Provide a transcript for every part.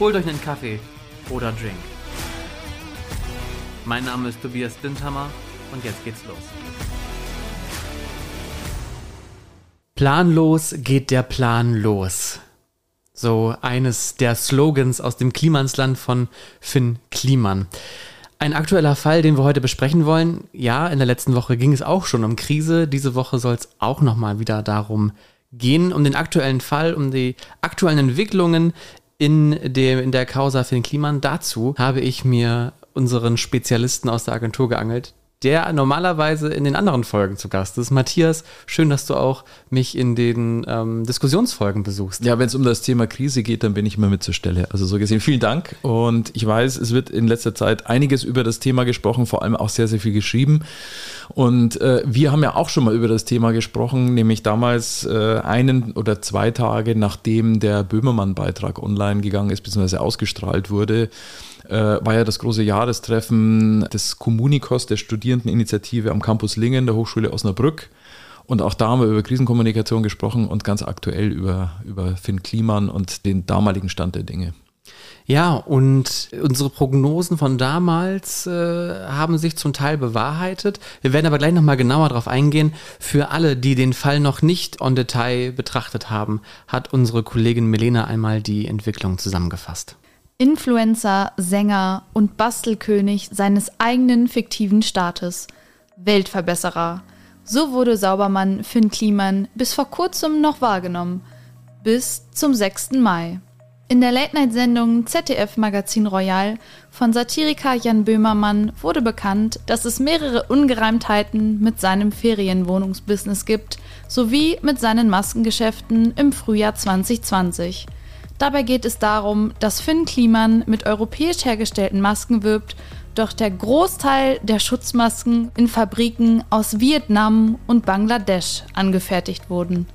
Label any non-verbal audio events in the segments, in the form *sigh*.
Holt euch einen Kaffee oder Drink. Mein Name ist Tobias Dinthammer und jetzt geht's los. Planlos geht der Plan los. So eines der Slogans aus dem Klimansland von Finn Kliman. Ein aktueller Fall, den wir heute besprechen wollen. Ja, in der letzten Woche ging es auch schon um Krise. Diese Woche soll es auch nochmal wieder darum gehen, um den aktuellen Fall, um die aktuellen Entwicklungen in, dem, in der Causa Finn Kliman. Dazu habe ich mir unseren Spezialisten aus der Agentur geangelt, der normalerweise in den anderen Folgen zu Gast ist. Matthias, schön, dass du auch mich in den ähm, Diskussionsfolgen besuchst. Ja, wenn es um das Thema Krise geht, dann bin ich immer mit zur Stelle. Also so gesehen, vielen Dank. Und ich weiß, es wird in letzter Zeit einiges über das Thema gesprochen, vor allem auch sehr, sehr viel geschrieben. Und äh, wir haben ja auch schon mal über das Thema gesprochen, nämlich damals äh, einen oder zwei Tage nachdem der Böhmermann-Beitrag online gegangen ist, beziehungsweise ausgestrahlt wurde war ja das große Jahrestreffen des Kommunikos, der Studierendeninitiative am Campus Lingen der Hochschule Osnabrück. Und auch da haben wir über Krisenkommunikation gesprochen und ganz aktuell über, über Finn Kliman und den damaligen Stand der Dinge. Ja, und unsere Prognosen von damals äh, haben sich zum Teil bewahrheitet. Wir werden aber gleich nochmal genauer darauf eingehen. Für alle, die den Fall noch nicht en Detail betrachtet haben, hat unsere Kollegin Melena einmal die Entwicklung zusammengefasst. Influencer, Sänger und Bastelkönig seines eigenen fiktiven Staates. Weltverbesserer. So wurde Saubermann Finn Kliman bis vor kurzem noch wahrgenommen. Bis zum 6. Mai. In der Late-Night-Sendung ZDF Magazin Royal von Satiriker Jan Böhmermann wurde bekannt, dass es mehrere Ungereimtheiten mit seinem Ferienwohnungsbusiness gibt, sowie mit seinen Maskengeschäften im Frühjahr 2020. Dabei geht es darum, dass Finn Kliman mit europäisch hergestellten Masken wirbt, doch der Großteil der Schutzmasken in Fabriken aus Vietnam und Bangladesch angefertigt wurden.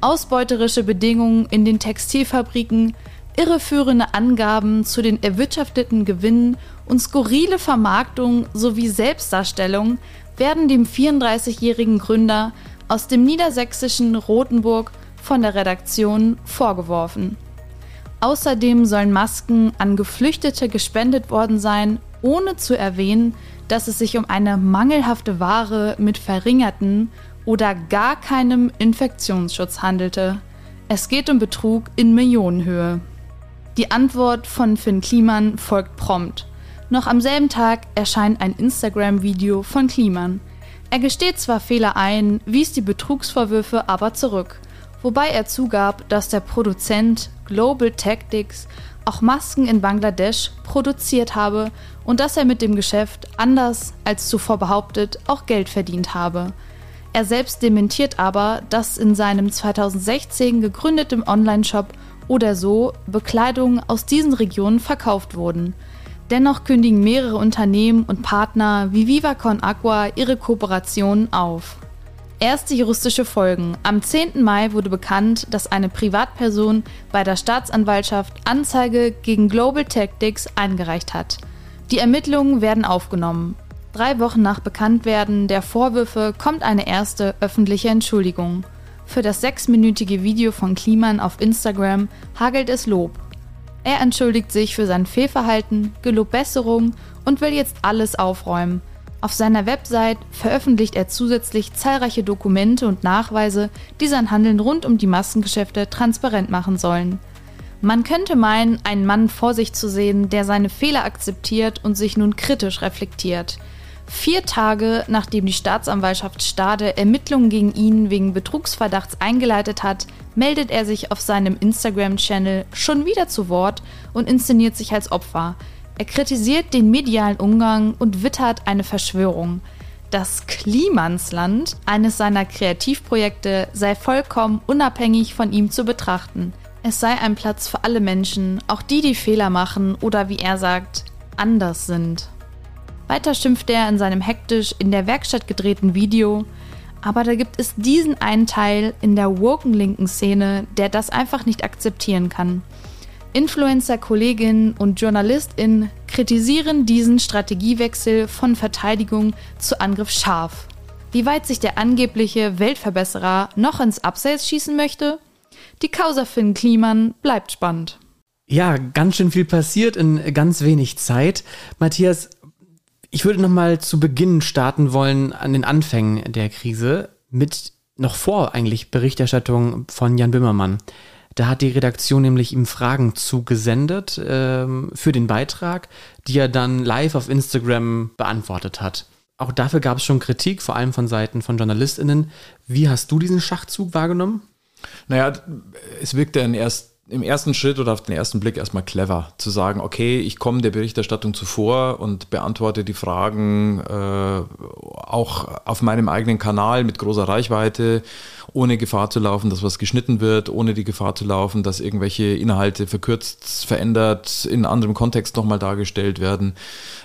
Ausbeuterische Bedingungen in den Textilfabriken, irreführende Angaben zu den erwirtschafteten Gewinnen und skurrile Vermarktung sowie Selbstdarstellung werden dem 34-jährigen Gründer aus dem niedersächsischen Rothenburg von der Redaktion vorgeworfen. Außerdem sollen Masken an Geflüchtete gespendet worden sein, ohne zu erwähnen, dass es sich um eine mangelhafte Ware mit verringerten oder gar keinem Infektionsschutz handelte. Es geht um Betrug in Millionenhöhe. Die Antwort von Finn Kliman folgt prompt. Noch am selben Tag erscheint ein Instagram-Video von Kliman. Er gesteht zwar Fehler ein, wies die Betrugsvorwürfe aber zurück wobei er zugab, dass der Produzent Global Tactics auch Masken in Bangladesch produziert habe und dass er mit dem Geschäft, anders als zuvor behauptet, auch Geld verdient habe. Er selbst dementiert aber, dass in seinem 2016 gegründeten Online-Shop oder so Bekleidungen aus diesen Regionen verkauft wurden. Dennoch kündigen mehrere Unternehmen und Partner wie Vivacon Aqua ihre Kooperationen auf. Erste juristische Folgen. Am 10. Mai wurde bekannt, dass eine Privatperson bei der Staatsanwaltschaft Anzeige gegen Global Tactics eingereicht hat. Die Ermittlungen werden aufgenommen. Drei Wochen nach Bekanntwerden der Vorwürfe kommt eine erste öffentliche Entschuldigung. Für das sechsminütige Video von Kliman auf Instagram hagelt es Lob. Er entschuldigt sich für sein Fehlverhalten, gelobt Besserung und will jetzt alles aufräumen – auf seiner Website veröffentlicht er zusätzlich zahlreiche Dokumente und Nachweise, die sein Handeln rund um die Maskengeschäfte transparent machen sollen. Man könnte meinen, einen Mann vor sich zu sehen, der seine Fehler akzeptiert und sich nun kritisch reflektiert. Vier Tage nachdem die Staatsanwaltschaft Stade Ermittlungen gegen ihn wegen Betrugsverdachts eingeleitet hat, meldet er sich auf seinem Instagram-Channel schon wieder zu Wort und inszeniert sich als Opfer. Er kritisiert den medialen Umgang und wittert eine Verschwörung. Das Klimansland, eines seiner Kreativprojekte, sei vollkommen unabhängig von ihm zu betrachten. Es sei ein Platz für alle Menschen, auch die, die Fehler machen oder wie er sagt, anders sind. Weiter schimpft er in seinem hektisch in der Werkstatt gedrehten Video, aber da gibt es diesen einen Teil in der woken linken Szene, der das einfach nicht akzeptieren kann. Influencer, Kolleginnen und JournalistInnen kritisieren diesen Strategiewechsel von Verteidigung zu Angriff scharf. Wie weit sich der angebliche Weltverbesserer noch ins Abseits schießen möchte? Die Causa Finn Kliman bleibt spannend. Ja, ganz schön viel passiert in ganz wenig Zeit. Matthias, ich würde nochmal zu Beginn starten wollen an den Anfängen der Krise mit noch vor eigentlich Berichterstattung von Jan Böhmermann. Da hat die Redaktion nämlich ihm Fragen zugesendet ähm, für den Beitrag, die er dann live auf Instagram beantwortet hat. Auch dafür gab es schon Kritik, vor allem von Seiten von JournalistInnen. Wie hast du diesen Schachzug wahrgenommen? Naja, es wirkte dann erst im ersten Schritt oder auf den ersten Blick erstmal clever, zu sagen, okay, ich komme der Berichterstattung zuvor und beantworte die Fragen äh, auch auf meinem eigenen Kanal mit großer Reichweite, ohne Gefahr zu laufen, dass was geschnitten wird, ohne die Gefahr zu laufen, dass irgendwelche Inhalte verkürzt, verändert, in anderem Kontext nochmal dargestellt werden.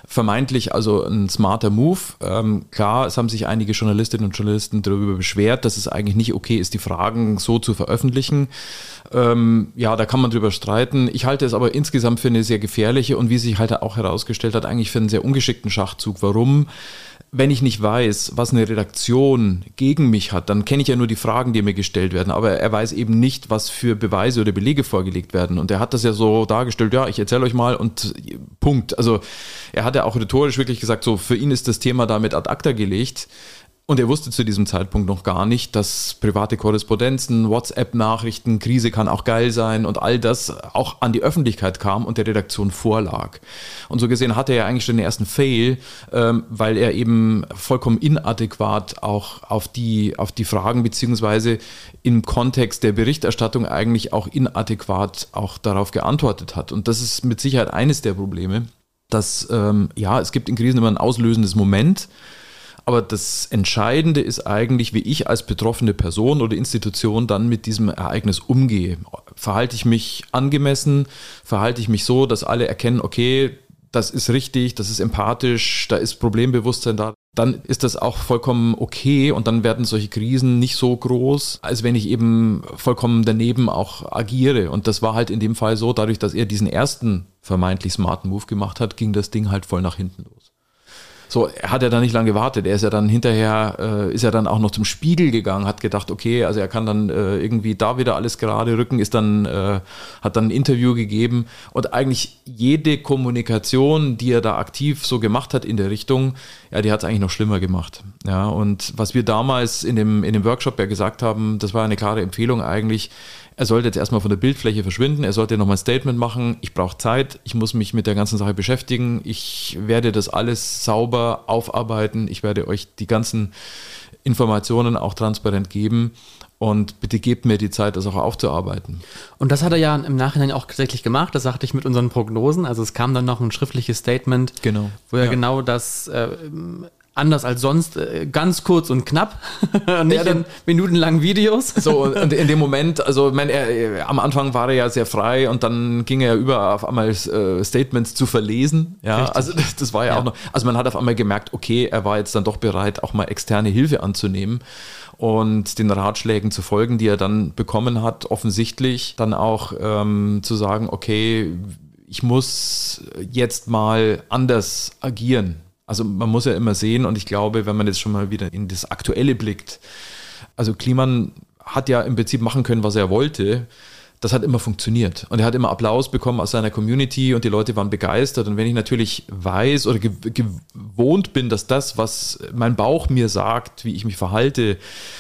Vermeintlich also ein smarter Move. Ähm, klar, es haben sich einige Journalistinnen und Journalisten darüber beschwert, dass es eigentlich nicht okay ist, die Fragen so zu veröffentlichen. Ähm, ja, da kann man drüber streiten. Ich halte es aber insgesamt für eine sehr gefährliche und wie sich halt auch herausgestellt hat, eigentlich für einen sehr ungeschickten Schachzug. Warum? Wenn ich nicht weiß, was eine Redaktion gegen mich hat, dann kenne ich ja nur die Fragen, die mir gestellt werden, aber er weiß eben nicht, was für Beweise oder Belege vorgelegt werden. Und er hat das ja so dargestellt, ja, ich erzähle euch mal und Punkt. Also er hat ja auch rhetorisch wirklich gesagt, so für ihn ist das Thema damit ad acta gelegt. Und er wusste zu diesem Zeitpunkt noch gar nicht, dass private Korrespondenzen, WhatsApp-Nachrichten, Krise kann auch geil sein und all das auch an die Öffentlichkeit kam und der Redaktion vorlag. Und so gesehen hatte er eigentlich schon den ersten Fail, ähm, weil er eben vollkommen inadäquat auch auf die, auf die Fragen beziehungsweise im Kontext der Berichterstattung eigentlich auch inadäquat auch darauf geantwortet hat. Und das ist mit Sicherheit eines der Probleme, dass ähm, ja, es gibt in Krisen immer ein auslösendes Moment, aber das Entscheidende ist eigentlich, wie ich als betroffene Person oder Institution dann mit diesem Ereignis umgehe. Verhalte ich mich angemessen? Verhalte ich mich so, dass alle erkennen, okay, das ist richtig, das ist empathisch, da ist Problembewusstsein da, dann ist das auch vollkommen okay und dann werden solche Krisen nicht so groß, als wenn ich eben vollkommen daneben auch agiere. Und das war halt in dem Fall so, dadurch, dass er diesen ersten vermeintlich smarten Move gemacht hat, ging das Ding halt voll nach hinten los. So, er hat ja dann nicht lange gewartet. Er ist ja dann hinterher, äh, ist ja dann auch noch zum Spiegel gegangen, hat gedacht, okay, also er kann dann äh, irgendwie da wieder alles gerade rücken, ist dann, äh, hat dann ein Interview gegeben und eigentlich jede Kommunikation, die er da aktiv so gemacht hat in der Richtung, ja, die hat es eigentlich noch schlimmer gemacht. Ja, und was wir damals in dem, in dem Workshop ja gesagt haben, das war eine klare Empfehlung eigentlich, er sollte jetzt erstmal von der Bildfläche verschwinden, er sollte nochmal ein Statement machen, ich brauche Zeit, ich muss mich mit der ganzen Sache beschäftigen, ich werde das alles sauber aufarbeiten, ich werde euch die ganzen Informationen auch transparent geben und bitte gebt mir die Zeit, das auch aufzuarbeiten. Und das hat er ja im Nachhinein auch tatsächlich gemacht, das sagte ich mit unseren Prognosen. Also es kam dann noch ein schriftliches Statement, genau. wo er ja. genau das äh, anders als sonst, äh, ganz kurz und knapp, *laughs* nicht ja, dann, in minutenlangen Videos. So, und *laughs* in dem Moment, also mein, er, am Anfang war er ja sehr frei und dann ging er über auf einmal äh, Statements zu verlesen. Ja, Richtig. also das, das war ja, ja, auch noch, also man hat auf einmal gemerkt, okay, er war jetzt dann doch bereit, auch mal externe Hilfe anzunehmen und den Ratschlägen zu folgen, die er dann bekommen hat, offensichtlich dann auch ähm, zu sagen, okay, ich muss jetzt mal anders agieren. Also man muss ja immer sehen und ich glaube, wenn man jetzt schon mal wieder in das Aktuelle blickt, also Kliman hat ja im Prinzip machen können, was er wollte. Das hat immer funktioniert. Und er hat immer Applaus bekommen aus seiner Community und die Leute waren begeistert. Und wenn ich natürlich weiß oder gewohnt bin, dass das, was mein Bauch mir sagt, wie ich mich verhalte,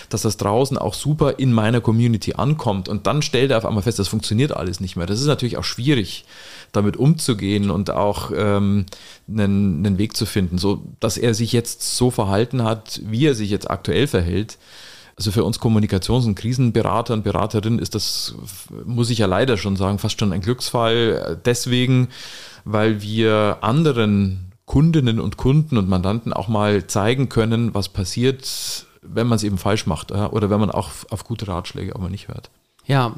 dass das draußen auch super in meiner Community ankommt und dann stellt er auf einmal fest, das funktioniert alles nicht mehr. Das ist natürlich auch schwierig damit umzugehen und auch ähm, einen, einen Weg zu finden. So, dass er sich jetzt so verhalten hat, wie er sich jetzt aktuell verhält. Also für uns Kommunikations- und Krisenberater und Beraterinnen ist das, muss ich ja leider schon sagen, fast schon ein Glücksfall. Deswegen, weil wir anderen Kundinnen und Kunden und Mandanten auch mal zeigen können, was passiert, wenn man es eben falsch macht oder wenn man auch auf gute Ratschläge aber nicht hört. Ja,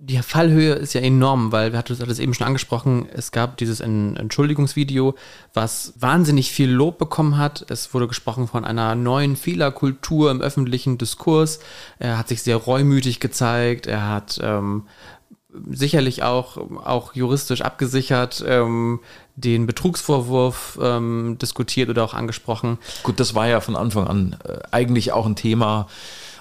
die Fallhöhe ist ja enorm, weil wir hatten das eben schon angesprochen, es gab dieses Entschuldigungsvideo, was wahnsinnig viel Lob bekommen hat. Es wurde gesprochen von einer neuen Fehlerkultur im öffentlichen Diskurs. Er hat sich sehr reumütig gezeigt. Er hat ähm, sicherlich auch, auch juristisch abgesichert ähm, den Betrugsvorwurf ähm, diskutiert oder auch angesprochen. Gut, das war ja von Anfang an äh, eigentlich auch ein Thema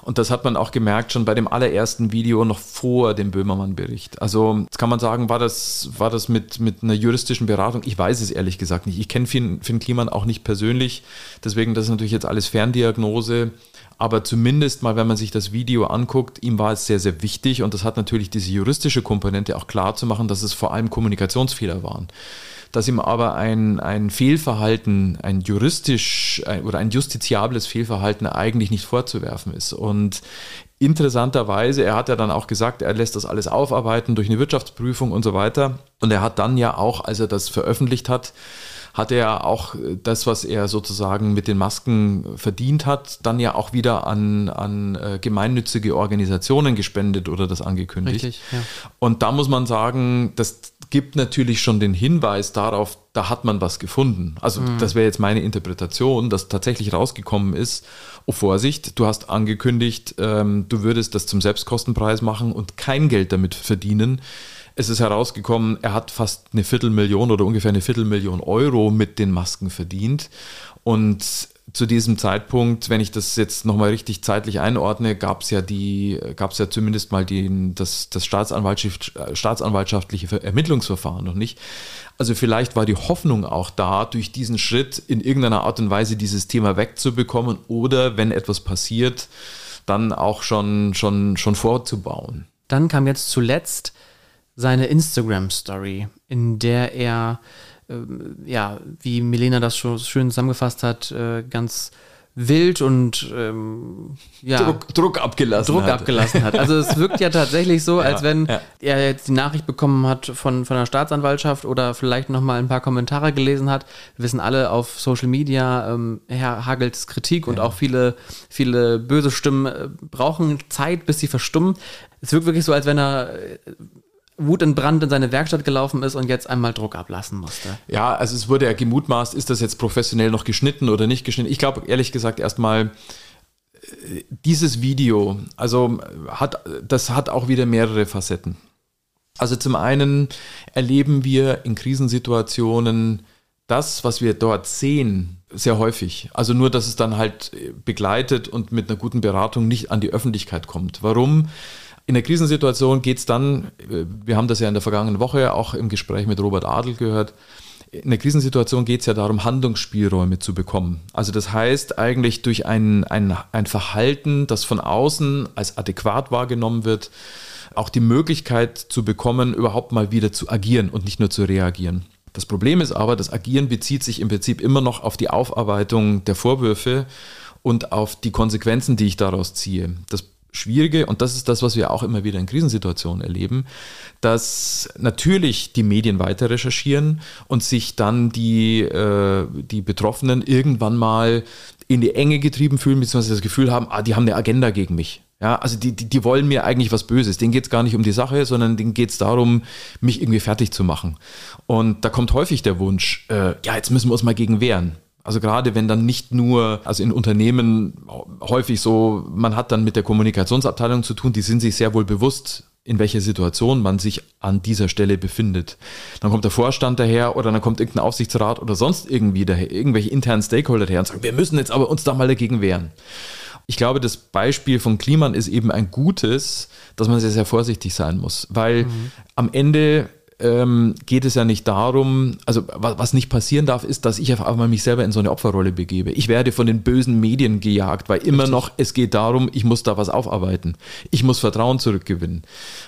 und das hat man auch gemerkt schon bei dem allerersten Video noch vor dem Böhmermann-Bericht. Also jetzt kann man sagen, war das, war das mit, mit einer juristischen Beratung? Ich weiß es ehrlich gesagt nicht. Ich kenne Finn, Finn Kliman auch nicht persönlich. Deswegen, das ist natürlich jetzt alles Ferndiagnose. Aber zumindest mal, wenn man sich das Video anguckt, ihm war es sehr, sehr wichtig und das hat natürlich diese juristische Komponente auch klar zu machen, dass es vor allem Kommunikationsfehler waren dass ihm aber ein, ein Fehlverhalten, ein juristisch ein, oder ein justiziables Fehlverhalten eigentlich nicht vorzuwerfen ist. Und interessanterweise, er hat ja dann auch gesagt, er lässt das alles aufarbeiten durch eine Wirtschaftsprüfung und so weiter. Und er hat dann ja auch, als er das veröffentlicht hat, hat er auch das, was er sozusagen mit den Masken verdient hat, dann ja auch wieder an, an äh, gemeinnützige Organisationen gespendet oder das angekündigt. Richtig, ja. Und da muss man sagen, das gibt natürlich schon den Hinweis darauf, da hat man was gefunden. Also mhm. das wäre jetzt meine Interpretation, dass tatsächlich rausgekommen ist, oh Vorsicht, du hast angekündigt, ähm, du würdest das zum Selbstkostenpreis machen und kein Geld damit verdienen. Es ist herausgekommen, er hat fast eine Viertelmillion oder ungefähr eine Viertelmillion Euro mit den Masken verdient. Und zu diesem Zeitpunkt, wenn ich das jetzt nochmal richtig zeitlich einordne, gab es ja die, gab es ja zumindest mal die, das, das Staatsanwaltschaft, staatsanwaltschaftliche Ermittlungsverfahren noch nicht. Also vielleicht war die Hoffnung auch da, durch diesen Schritt in irgendeiner Art und Weise dieses Thema wegzubekommen oder wenn etwas passiert, dann auch schon, schon, schon vorzubauen. Dann kam jetzt zuletzt seine Instagram-Story, in der er ähm, ja, wie Milena das schon schön zusammengefasst hat, äh, ganz wild und ähm, ja, Druck, Druck, abgelassen Druck hat. abgelassen hat. Also es wirkt ja tatsächlich so, *laughs* als wenn ja. er jetzt die Nachricht bekommen hat von, von der Staatsanwaltschaft oder vielleicht nochmal ein paar Kommentare gelesen hat. Wir wissen alle, auf Social Media ähm, hagelt Kritik ja. und auch viele, viele böse Stimmen äh, brauchen Zeit, bis sie verstummen. Es wirkt wirklich so, als wenn er Wut in Brand in seine Werkstatt gelaufen ist und jetzt einmal Druck ablassen musste. Ja, also es wurde ja gemutmaßt, ist das jetzt professionell noch geschnitten oder nicht geschnitten. Ich glaube ehrlich gesagt erstmal, äh, dieses Video, also hat, das hat auch wieder mehrere Facetten. Also zum einen erleben wir in Krisensituationen das, was wir dort sehen, sehr häufig. Also nur, dass es dann halt begleitet und mit einer guten Beratung nicht an die Öffentlichkeit kommt. Warum? In der Krisensituation geht es dann, wir haben das ja in der vergangenen Woche auch im Gespräch mit Robert Adel gehört, in der Krisensituation geht es ja darum, Handlungsspielräume zu bekommen. Also das heißt eigentlich durch ein, ein, ein Verhalten, das von außen als adäquat wahrgenommen wird, auch die Möglichkeit zu bekommen, überhaupt mal wieder zu agieren und nicht nur zu reagieren. Das Problem ist aber, das Agieren bezieht sich im Prinzip immer noch auf die Aufarbeitung der Vorwürfe und auf die Konsequenzen, die ich daraus ziehe. Das Schwierige, und das ist das, was wir auch immer wieder in Krisensituationen erleben, dass natürlich die Medien weiter recherchieren und sich dann die, äh, die Betroffenen irgendwann mal in die Enge getrieben fühlen, beziehungsweise das Gefühl haben, ah, die haben eine Agenda gegen mich. Ja, also die, die, die wollen mir eigentlich was Böses. Denen geht es gar nicht um die Sache, sondern denen geht es darum, mich irgendwie fertig zu machen. Und da kommt häufig der Wunsch, äh, ja, jetzt müssen wir uns mal gegen wehren. Also gerade wenn dann nicht nur, also in Unternehmen häufig so, man hat dann mit der Kommunikationsabteilung zu tun, die sind sich sehr wohl bewusst, in welcher Situation man sich an dieser Stelle befindet. Dann kommt der Vorstand daher oder dann kommt irgendein Aufsichtsrat oder sonst irgendwie daher, irgendwelche internen Stakeholder daher und sagen, wir müssen jetzt aber uns da mal dagegen wehren. Ich glaube, das Beispiel von Kliman ist eben ein gutes, dass man sehr, sehr vorsichtig sein muss, weil mhm. am Ende ähm, geht es ja nicht darum, also was, was, nicht passieren darf, ist, dass ich auf einmal mich selber in so eine Opferrolle begebe. Ich werde von den bösen Medien gejagt, weil immer Richtig. noch es geht darum, ich muss da was aufarbeiten. Ich muss Vertrauen zurückgewinnen.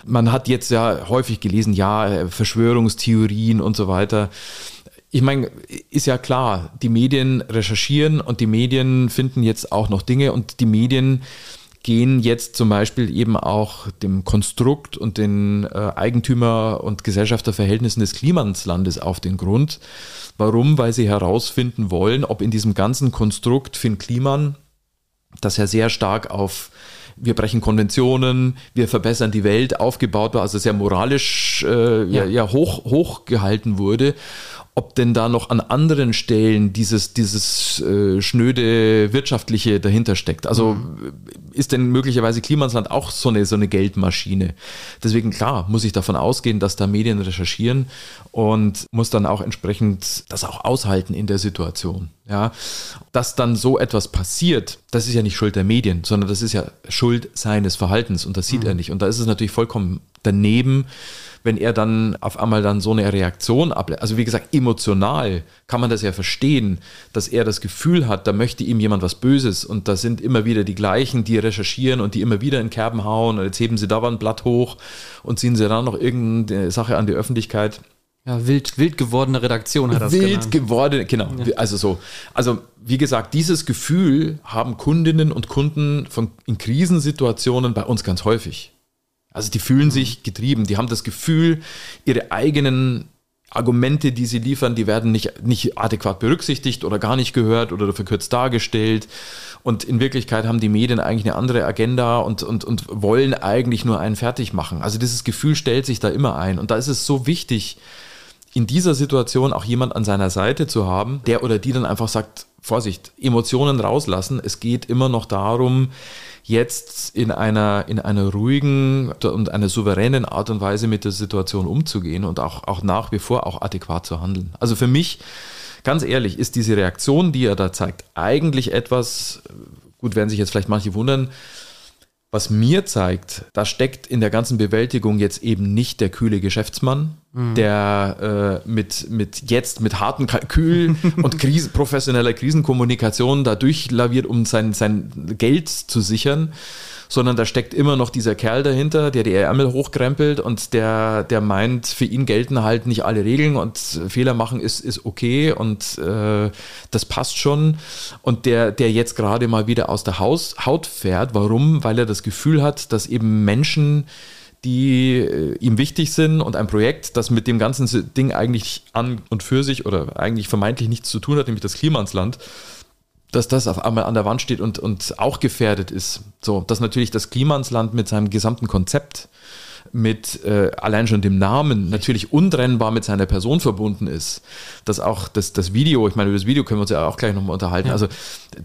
Man hat jetzt ja häufig gelesen, ja, Verschwörungstheorien und so weiter. Ich meine, ist ja klar, die Medien recherchieren und die Medien finden jetzt auch noch Dinge und die Medien gehen jetzt zum Beispiel eben auch dem Konstrukt und den äh, Eigentümer- und Gesellschafterverhältnissen des Klimaslandes auf den Grund. Warum? Weil sie herausfinden wollen, ob in diesem ganzen Konstrukt Finn Kliman dass er sehr stark auf wir brechen Konventionen, wir verbessern die Welt aufgebaut war, also sehr moralisch äh, ja. ja, hoch, hoch gehalten wurde ob denn da noch an anderen Stellen dieses, dieses äh, schnöde wirtschaftliche dahinter steckt. Also mhm. ist denn möglicherweise Klimasland auch so eine, so eine Geldmaschine? Deswegen klar, muss ich davon ausgehen, dass da Medien recherchieren und muss dann auch entsprechend das auch aushalten in der Situation. Ja, dass dann so etwas passiert, das ist ja nicht Schuld der Medien, sondern das ist ja Schuld seines Verhaltens und das sieht mhm. er nicht. Und da ist es natürlich vollkommen daneben, wenn er dann auf einmal dann so eine Reaktion ablässt. Also wie gesagt, emotional kann man das ja verstehen, dass er das Gefühl hat, da möchte ihm jemand was Böses und da sind immer wieder die gleichen, die recherchieren und die immer wieder in Kerben hauen und jetzt heben sie da ein Blatt hoch und ziehen sie dann noch irgendeine Sache an die Öffentlichkeit. Ja, wild, wild gewordene Redaktion hat das Wild genannt. gewordene, genau. Ja. Also so. Also wie gesagt, dieses Gefühl haben Kundinnen und Kunden von, in Krisensituationen bei uns ganz häufig. Also die fühlen sich getrieben, die haben das Gefühl, ihre eigenen Argumente, die sie liefern, die werden nicht, nicht adäquat berücksichtigt oder gar nicht gehört oder verkürzt dargestellt. Und in Wirklichkeit haben die Medien eigentlich eine andere Agenda und, und, und wollen eigentlich nur einen fertig machen. Also dieses Gefühl stellt sich da immer ein. Und da ist es so wichtig, in dieser Situation auch jemand an seiner Seite zu haben, der oder die dann einfach sagt, Vorsicht, Emotionen rauslassen. Es geht immer noch darum, jetzt in einer, in einer ruhigen und einer souveränen Art und Weise mit der Situation umzugehen und auch, auch nach wie vor auch adäquat zu handeln. Also für mich, ganz ehrlich, ist diese Reaktion, die er da zeigt, eigentlich etwas, gut, werden sich jetzt vielleicht manche wundern, was mir zeigt, da steckt in der ganzen Bewältigung jetzt eben nicht der kühle Geschäftsmann, mhm. der äh, mit, mit jetzt mit harten Kalkül *laughs* und Krise, professioneller Krisenkommunikation da durchlaviert, um sein, sein Geld zu sichern, sondern da steckt immer noch dieser Kerl dahinter, der die Ärmel hochkrempelt und der, der meint, für ihn gelten halt nicht alle Regeln und Fehler machen ist, ist okay und äh, das passt schon. Und der, der jetzt gerade mal wieder aus der Haus, Haut fährt. Warum? Weil er das Gefühl hat, dass eben Menschen, die äh, ihm wichtig sind und ein Projekt, das mit dem ganzen Ding eigentlich an und für sich oder eigentlich vermeintlich nichts zu tun hat, nämlich das Klima ins Land, dass das auf einmal an der Wand steht und, und auch gefährdet ist. So, dass natürlich das Klimansland mit seinem gesamten Konzept, mit äh, allein schon dem Namen natürlich untrennbar mit seiner Person verbunden ist. Dass auch das, das Video, ich meine, über das Video können wir uns ja auch gleich nochmal unterhalten. Ja. Also,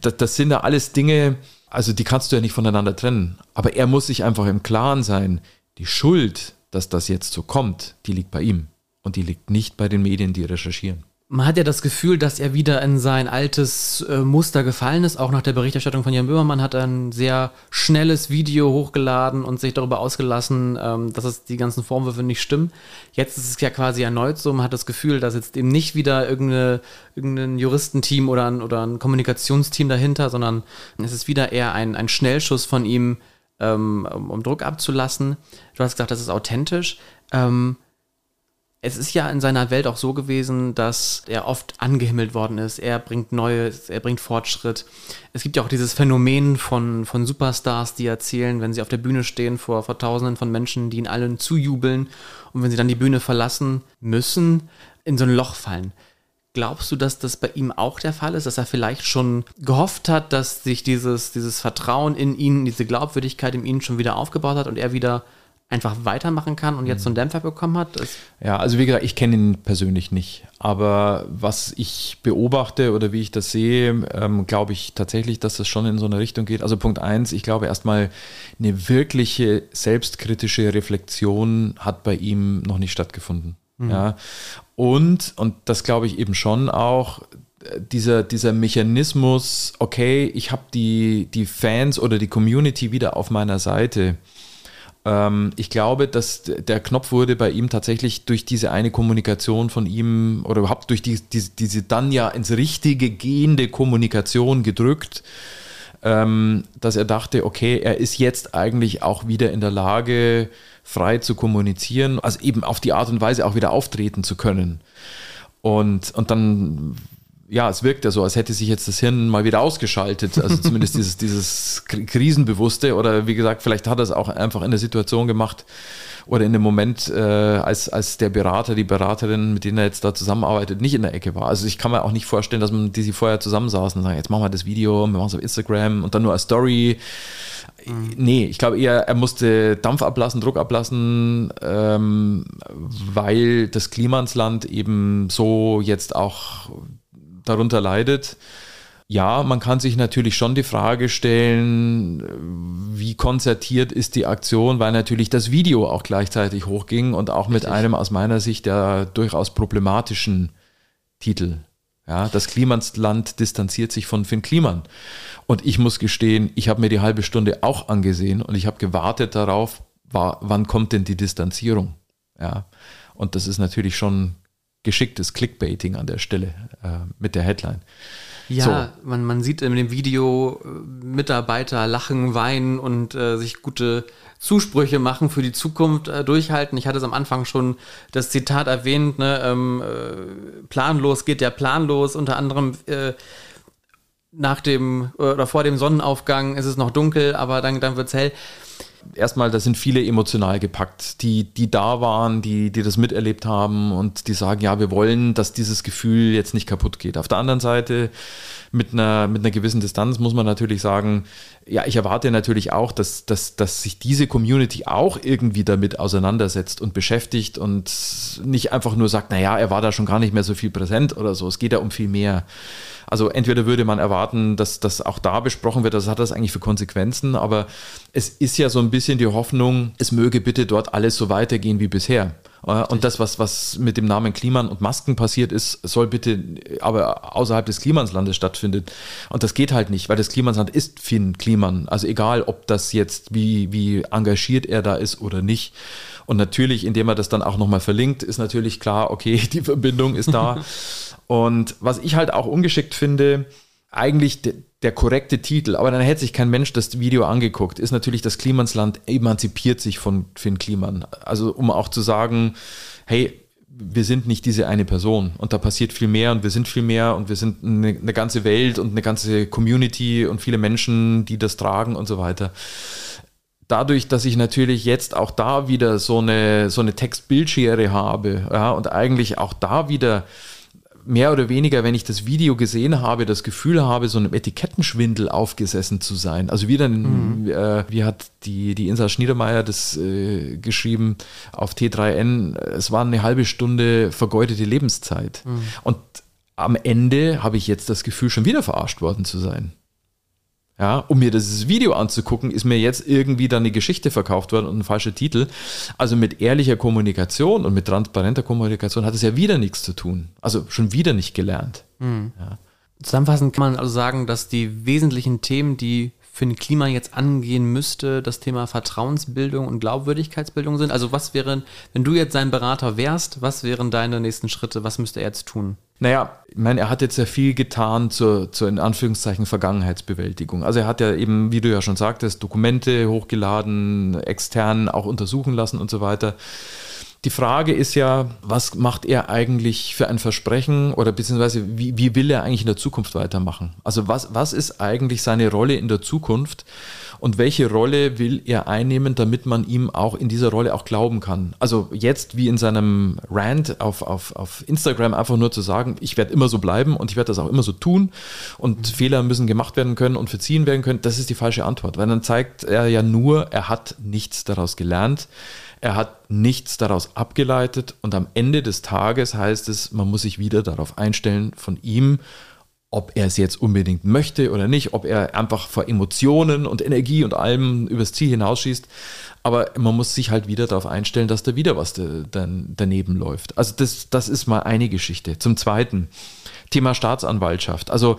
das, das sind ja alles Dinge, also die kannst du ja nicht voneinander trennen. Aber er muss sich einfach im Klaren sein, die Schuld, dass das jetzt so kommt, die liegt bei ihm. Und die liegt nicht bei den Medien, die recherchieren man hat ja das Gefühl, dass er wieder in sein altes äh, Muster gefallen ist. Auch nach der Berichterstattung von Jan Böhmermann hat er ein sehr schnelles Video hochgeladen und sich darüber ausgelassen, ähm, dass es die ganzen Vorwürfe nicht stimmen. Jetzt ist es ja quasi erneut so. Man hat das Gefühl, dass jetzt eben nicht wieder irgendeine, irgendein Juristenteam oder ein, oder ein Kommunikationsteam dahinter, sondern es ist wieder eher ein, ein Schnellschuss von ihm, ähm, um, Druck abzulassen. Du hast gesagt, das ist authentisch. Ähm, es ist ja in seiner Welt auch so gewesen, dass er oft angehimmelt worden ist. Er bringt Neues, er bringt Fortschritt. Es gibt ja auch dieses Phänomen von, von Superstars, die erzählen, wenn sie auf der Bühne stehen vor, vor Tausenden von Menschen, die ihnen allen zujubeln und wenn sie dann die Bühne verlassen müssen, in so ein Loch fallen. Glaubst du, dass das bei ihm auch der Fall ist, dass er vielleicht schon gehofft hat, dass sich dieses, dieses Vertrauen in ihn, diese Glaubwürdigkeit in ihn schon wieder aufgebaut hat und er wieder einfach weitermachen kann und jetzt so einen Dämpfer bekommen hat? ja, also wie gesagt, ich kenne ihn persönlich nicht. Aber was ich beobachte oder wie ich das sehe, ähm, glaube ich tatsächlich, dass das schon in so eine Richtung geht. Also Punkt eins, ich glaube erstmal, eine wirkliche selbstkritische Reflexion hat bei ihm noch nicht stattgefunden. Mhm. Ja. Und, und das glaube ich eben schon auch, dieser, dieser Mechanismus, okay, ich habe die, die Fans oder die Community wieder auf meiner Seite ich glaube, dass der Knopf wurde bei ihm tatsächlich durch diese eine Kommunikation von ihm oder überhaupt durch die, die, diese dann ja ins Richtige gehende Kommunikation gedrückt, ähm, dass er dachte, okay, er ist jetzt eigentlich auch wieder in der Lage, frei zu kommunizieren, also eben auf die Art und Weise auch wieder auftreten zu können. Und, und dann ja, es wirkt ja so, als hätte sich jetzt das Hirn mal wieder ausgeschaltet. Also zumindest *laughs* dieses, dieses Krisenbewusste oder wie gesagt, vielleicht hat er es auch einfach in der Situation gemacht oder in dem Moment, äh, als, als der Berater, die Beraterin, mit denen er jetzt da zusammenarbeitet, nicht in der Ecke war. Also ich kann mir auch nicht vorstellen, dass man die sie vorher zusammensaßen und sagen, jetzt machen wir das Video, wir machen es auf Instagram und dann nur als Story. Mhm. Nee, ich glaube eher, er musste Dampf ablassen, Druck ablassen, ähm, weil das Klimansland eben so jetzt auch darunter leidet. Ja, man kann sich natürlich schon die Frage stellen, wie konzertiert ist die Aktion, weil natürlich das Video auch gleichzeitig hochging und auch mit einem aus meiner Sicht der durchaus problematischen Titel. Ja, das Klimansland distanziert sich von Finn Kliman. Und ich muss gestehen, ich habe mir die halbe Stunde auch angesehen und ich habe gewartet darauf, war, wann kommt denn die Distanzierung? Ja, und das ist natürlich schon geschicktes Clickbaiting an der Stelle äh, mit der Headline. Ja, so. man, man sieht in dem Video äh, Mitarbeiter lachen, weinen und äh, sich gute Zusprüche machen für die Zukunft, äh, durchhalten. Ich hatte es am Anfang schon das Zitat erwähnt, ne, ähm, äh, planlos geht ja planlos, unter anderem äh, nach dem oder vor dem Sonnenaufgang ist es noch dunkel, aber dann, dann wird es hell erstmal, da sind viele emotional gepackt, die, die da waren, die, die das miterlebt haben und die sagen, ja, wir wollen, dass dieses Gefühl jetzt nicht kaputt geht. Auf der anderen Seite, mit einer, mit einer gewissen Distanz muss man natürlich sagen, ja, ich erwarte natürlich auch, dass, dass, dass sich diese Community auch irgendwie damit auseinandersetzt und beschäftigt und nicht einfach nur sagt, naja, er war da schon gar nicht mehr so viel präsent oder so. Es geht ja um viel mehr. Also entweder würde man erwarten, dass das auch da besprochen wird, was hat das eigentlich für Konsequenzen, aber es ist ja so ein bisschen die Hoffnung, es möge bitte dort alles so weitergehen wie bisher. Und das, was, was mit dem Namen Kliman und Masken passiert ist, soll bitte aber außerhalb des Klimanslandes stattfinden. Und das geht halt nicht, weil das Klimansland ist Finn Kliman. Also egal, ob das jetzt, wie, wie engagiert er da ist oder nicht. Und natürlich, indem er das dann auch nochmal verlinkt, ist natürlich klar, okay, *laughs* die Verbindung ist da. *laughs* und was ich halt auch ungeschickt finde, eigentlich der, der korrekte Titel, aber dann hätte sich kein Mensch das Video angeguckt, ist natürlich, das Klimansland emanzipiert sich von Finn Kliman. Also um auch zu sagen, hey, wir sind nicht diese eine Person. Und da passiert viel mehr und wir sind viel mehr und wir sind eine, eine ganze Welt und eine ganze Community und viele Menschen, die das tragen und so weiter. Dadurch, dass ich natürlich jetzt auch da wieder so eine, so eine Textbildschere habe ja, und eigentlich auch da wieder mehr oder weniger, wenn ich das Video gesehen habe, das Gefühl habe, so einem Etikettenschwindel aufgesessen zu sein. Also wie dann, mhm. äh, wie hat die, die Insa Schniedermeier das äh, geschrieben auf T3N, es war eine halbe Stunde vergeudete Lebenszeit. Mhm. Und am Ende habe ich jetzt das Gefühl, schon wieder verarscht worden zu sein. Ja, um mir dieses Video anzugucken, ist mir jetzt irgendwie dann eine Geschichte verkauft worden und ein falscher Titel. Also mit ehrlicher Kommunikation und mit transparenter Kommunikation hat es ja wieder nichts zu tun. Also schon wieder nicht gelernt. Mhm. Ja. Zusammenfassend kann man also sagen, dass die wesentlichen Themen, die für ein Klima jetzt angehen müsste, das Thema Vertrauensbildung und Glaubwürdigkeitsbildung sind? Also was wären, wenn du jetzt sein Berater wärst, was wären deine nächsten Schritte? Was müsste er jetzt tun? Naja, ich meine, er hat jetzt sehr viel getan zur, zur in Anführungszeichen Vergangenheitsbewältigung. Also er hat ja eben, wie du ja schon sagtest, Dokumente hochgeladen, extern auch untersuchen lassen und so weiter. Die Frage ist ja, was macht er eigentlich für ein Versprechen oder beziehungsweise wie, wie will er eigentlich in der Zukunft weitermachen? Also was, was ist eigentlich seine Rolle in der Zukunft und welche Rolle will er einnehmen, damit man ihm auch in dieser Rolle auch glauben kann? Also jetzt wie in seinem Rant auf, auf, auf Instagram einfach nur zu sagen, ich werde immer so bleiben und ich werde das auch immer so tun und mhm. Fehler müssen gemacht werden können und verziehen werden können, das ist die falsche Antwort, weil dann zeigt er ja nur, er hat nichts daraus gelernt er hat nichts daraus abgeleitet und am Ende des Tages heißt es, man muss sich wieder darauf einstellen von ihm, ob er es jetzt unbedingt möchte oder nicht, ob er einfach vor Emotionen und Energie und allem übers Ziel hinausschießt. Aber man muss sich halt wieder darauf einstellen, dass da wieder was daneben läuft. Also das, das ist mal eine Geschichte. Zum Zweiten, Thema Staatsanwaltschaft. Also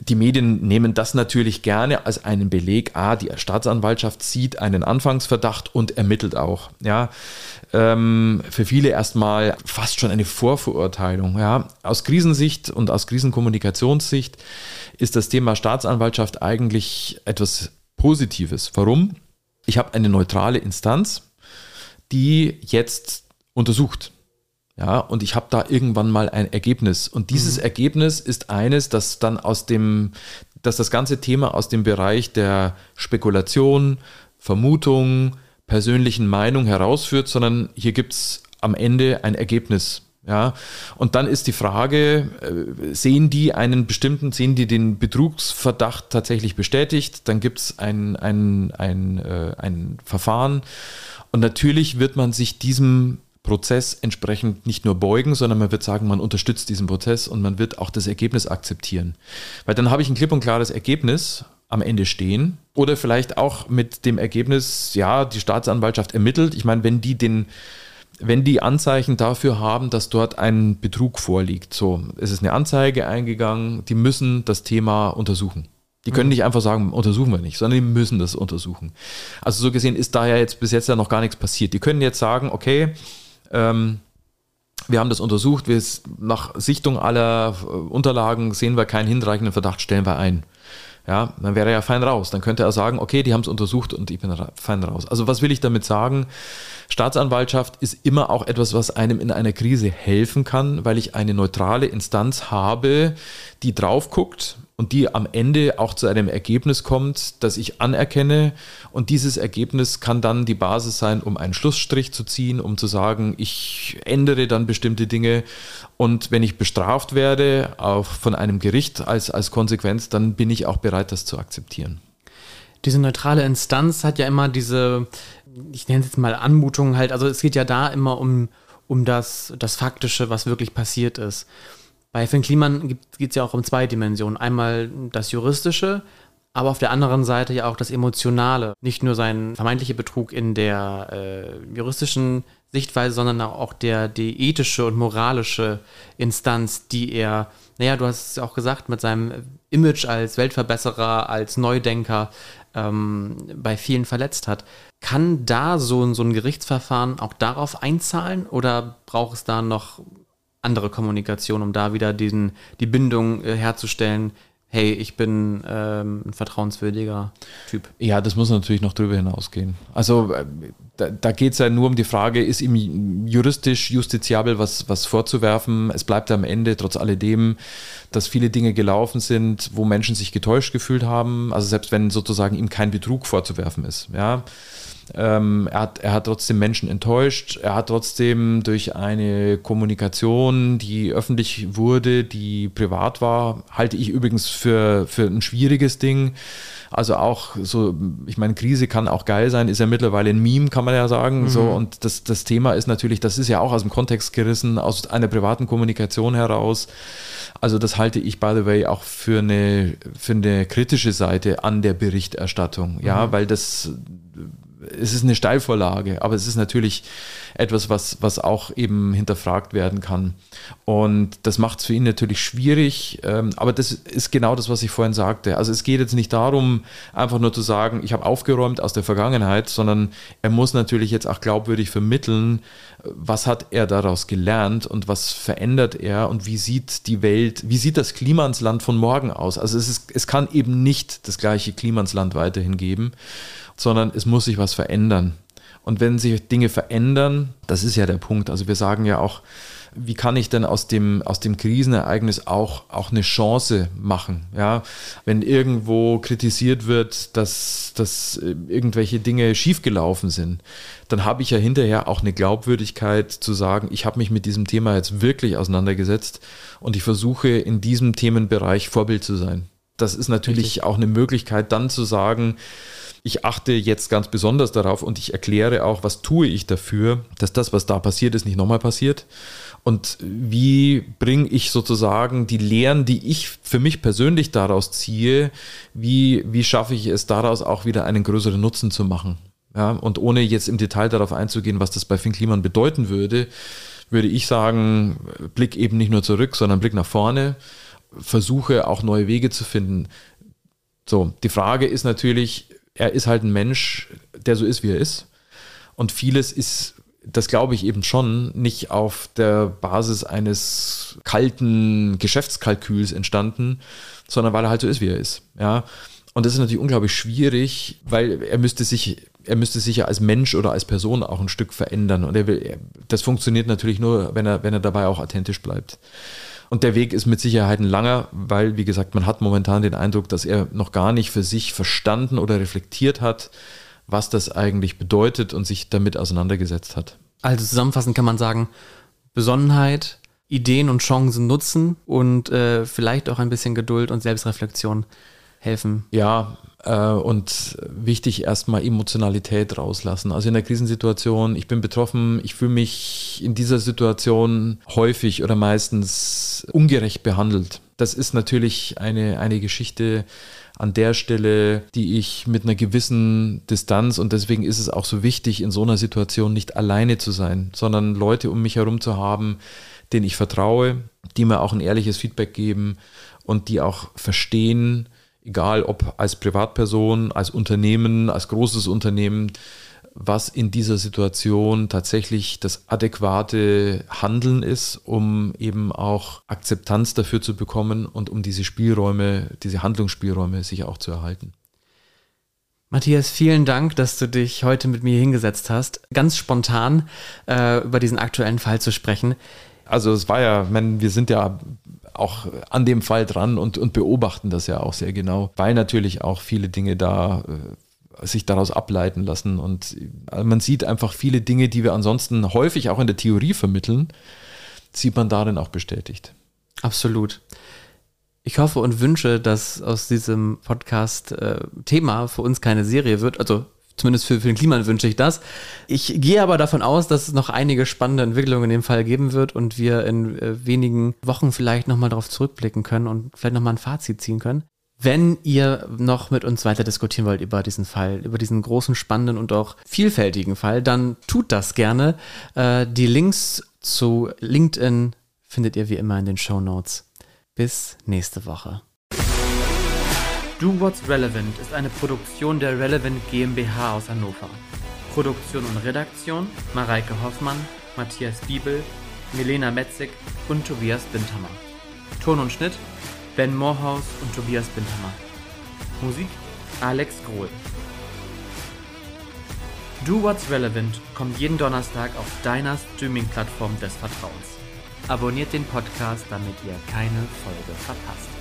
die Medien nehmen das natürlich gerne als einen Beleg. Ah, die Staatsanwaltschaft sieht einen Anfangsverdacht und ermittelt auch. Ja, ähm, für viele erstmal fast schon eine Vorverurteilung. Ja, aus Krisensicht und aus Krisenkommunikationssicht ist das Thema Staatsanwaltschaft eigentlich etwas Positives. Warum? Ich habe eine neutrale Instanz, die jetzt untersucht. Ja, und ich habe da irgendwann mal ein Ergebnis. Und dieses mhm. Ergebnis ist eines, das dann aus dem, dass das ganze Thema aus dem Bereich der Spekulation, Vermutung, persönlichen Meinung herausführt, sondern hier gibt es am Ende ein Ergebnis. Ja, und dann ist die Frage, äh, sehen die einen bestimmten, sehen die den Betrugsverdacht tatsächlich bestätigt? Dann gibt es ein, ein, ein, äh, ein Verfahren. Und natürlich wird man sich diesem Prozess entsprechend nicht nur beugen, sondern man wird sagen, man unterstützt diesen Prozess und man wird auch das Ergebnis akzeptieren. Weil dann habe ich ein klipp und klares Ergebnis am Ende stehen. Oder vielleicht auch mit dem Ergebnis, ja, die Staatsanwaltschaft ermittelt. Ich meine, wenn die den wenn die Anzeichen dafür haben, dass dort ein Betrug vorliegt, so, es ist eine Anzeige eingegangen, die müssen das Thema untersuchen. Die können mhm. nicht einfach sagen, untersuchen wir nicht, sondern die müssen das untersuchen. Also so gesehen ist da ja jetzt bis jetzt ja noch gar nichts passiert. Die können jetzt sagen, okay, ähm, wir haben das untersucht, wir nach Sichtung aller äh, Unterlagen sehen wir keinen hinreichenden Verdacht, stellen wir ein. Ja, dann wäre er ja fein raus. Dann könnte er sagen, okay, die haben es untersucht und ich bin fein raus. Also was will ich damit sagen? Staatsanwaltschaft ist immer auch etwas, was einem in einer Krise helfen kann, weil ich eine neutrale Instanz habe, die drauf guckt und die am Ende auch zu einem Ergebnis kommt, das ich anerkenne. Und dieses Ergebnis kann dann die Basis sein, um einen Schlussstrich zu ziehen, um zu sagen, ich ändere dann bestimmte Dinge. Und wenn ich bestraft werde, auch von einem Gericht als, als Konsequenz, dann bin ich auch bereit, das zu akzeptieren. Diese neutrale Instanz hat ja immer diese ich nenne es jetzt mal Anmutungen halt, also es geht ja da immer um, um das, das Faktische, was wirklich passiert ist. Bei Finn Kliman geht es ja auch um zwei Dimensionen. Einmal das Juristische, aber auf der anderen Seite ja auch das Emotionale. Nicht nur sein vermeintlicher Betrug in der äh, juristischen Sichtweise, sondern auch der, die ethische und moralische Instanz, die er, naja, du hast es auch gesagt, mit seinem Image als Weltverbesserer, als Neudenker ähm, bei vielen verletzt hat. Kann da so, so ein Gerichtsverfahren auch darauf einzahlen oder braucht es da noch andere Kommunikation, um da wieder diesen, die Bindung äh, herzustellen? Hey, ich bin ähm, ein vertrauenswürdiger Typ. Ja, das muss natürlich noch drüber hinausgehen. Also äh, da, da geht es ja nur um die Frage, ist ihm juristisch, justiziabel was, was vorzuwerfen? Es bleibt am Ende trotz alledem, dass viele Dinge gelaufen sind, wo Menschen sich getäuscht gefühlt haben. Also selbst wenn sozusagen ihm kein Betrug vorzuwerfen ist. Ja, ähm, er, hat, er hat trotzdem Menschen enttäuscht. Er hat trotzdem durch eine Kommunikation, die öffentlich wurde, die privat war, halte ich übrigens für, für ein schwieriges Ding. Also auch so, ich meine, Krise kann auch geil sein, ist ja mittlerweile ein Meme, kann man ja sagen. Mhm. So, und das, das Thema ist natürlich, das ist ja auch aus dem Kontext gerissen, aus einer privaten Kommunikation heraus. Also das halte ich, by the way, auch für eine, für eine kritische Seite an der Berichterstattung. Ja, mhm. weil das es ist eine Steilvorlage, aber es ist natürlich etwas, was, was auch eben hinterfragt werden kann. Und das macht es für ihn natürlich schwierig, ähm, aber das ist genau das, was ich vorhin sagte. Also es geht jetzt nicht darum, einfach nur zu sagen, ich habe aufgeräumt aus der Vergangenheit, sondern er muss natürlich jetzt auch glaubwürdig vermitteln, was hat er daraus gelernt und was verändert er und wie sieht die Welt, wie sieht das Klima von morgen aus? Also es, ist, es kann eben nicht das gleiche Klima weiterhin geben sondern es muss sich was verändern. Und wenn sich Dinge verändern, das ist ja der Punkt. Also wir sagen ja auch, wie kann ich denn aus dem, aus dem Krisenereignis auch, auch eine Chance machen? Ja, wenn irgendwo kritisiert wird, dass, dass irgendwelche Dinge schiefgelaufen sind, dann habe ich ja hinterher auch eine Glaubwürdigkeit zu sagen, ich habe mich mit diesem Thema jetzt wirklich auseinandergesetzt und ich versuche in diesem Themenbereich Vorbild zu sein. Das ist natürlich Richtig. auch eine Möglichkeit, dann zu sagen, ich achte jetzt ganz besonders darauf und ich erkläre auch, was tue ich dafür, dass das, was da passiert ist, nicht nochmal passiert. Und wie bringe ich sozusagen die Lehren, die ich für mich persönlich daraus ziehe, wie, wie schaffe ich es daraus auch wieder einen größeren Nutzen zu machen? Ja, und ohne jetzt im Detail darauf einzugehen, was das bei Finn Kliman bedeuten würde, würde ich sagen, Blick eben nicht nur zurück, sondern Blick nach vorne, versuche auch neue Wege zu finden. So, die Frage ist natürlich, er ist halt ein Mensch, der so ist, wie er ist. Und vieles ist, das glaube ich eben schon, nicht auf der Basis eines kalten Geschäftskalküls entstanden, sondern weil er halt so ist, wie er ist. Ja. Und das ist natürlich unglaublich schwierig, weil er müsste sich er müsste sich ja als Mensch oder als Person auch ein Stück verändern. Und er will, das funktioniert natürlich nur, wenn er, wenn er dabei auch authentisch bleibt. Und der Weg ist mit Sicherheit ein langer, weil, wie gesagt, man hat momentan den Eindruck, dass er noch gar nicht für sich verstanden oder reflektiert hat, was das eigentlich bedeutet und sich damit auseinandergesetzt hat. Also zusammenfassend kann man sagen, Besonnenheit, Ideen und Chancen nutzen und äh, vielleicht auch ein bisschen Geduld und Selbstreflexion helfen. Ja, und wichtig erstmal Emotionalität rauslassen. Also in der Krisensituation, ich bin betroffen, ich fühle mich in dieser Situation häufig oder meistens ungerecht behandelt. Das ist natürlich eine, eine Geschichte an der Stelle, die ich mit einer gewissen Distanz und deswegen ist es auch so wichtig, in so einer Situation nicht alleine zu sein, sondern Leute um mich herum zu haben, denen ich vertraue, die mir auch ein ehrliches Feedback geben und die auch verstehen, egal ob als Privatperson, als Unternehmen, als großes Unternehmen, was in dieser Situation tatsächlich das adäquate Handeln ist, um eben auch Akzeptanz dafür zu bekommen und um diese Spielräume, diese Handlungsspielräume sich auch zu erhalten. Matthias, vielen Dank, dass du dich heute mit mir hingesetzt hast, ganz spontan äh, über diesen aktuellen Fall zu sprechen. Also es war ja, man, wir sind ja auch an dem Fall dran und, und beobachten das ja auch sehr genau, weil natürlich auch viele Dinge da äh, sich daraus ableiten lassen. Und also man sieht einfach viele Dinge, die wir ansonsten häufig auch in der Theorie vermitteln, sieht man darin auch bestätigt. Absolut. Ich hoffe und wünsche, dass aus diesem Podcast äh, Thema für uns keine Serie wird. Also Zumindest für, für den Kliman wünsche ich das. Ich gehe aber davon aus, dass es noch einige spannende Entwicklungen in dem Fall geben wird und wir in äh, wenigen Wochen vielleicht nochmal darauf zurückblicken können und vielleicht nochmal ein Fazit ziehen können. Wenn ihr noch mit uns weiter diskutieren wollt über diesen Fall, über diesen großen, spannenden und auch vielfältigen Fall, dann tut das gerne. Äh, die Links zu LinkedIn findet ihr wie immer in den Show Notes. Bis nächste Woche. Do What's Relevant ist eine Produktion der Relevant GmbH aus Hannover. Produktion und Redaktion Mareike Hoffmann, Matthias Biebel, Milena Metzig und Tobias Bindhammer. Ton und Schnitt Ben Moorhaus und Tobias Bindhammer. Musik Alex Grohl. Do What's Relevant kommt jeden Donnerstag auf deiner Streaming-Plattform des Vertrauens. Abonniert den Podcast, damit ihr keine Folge verpasst.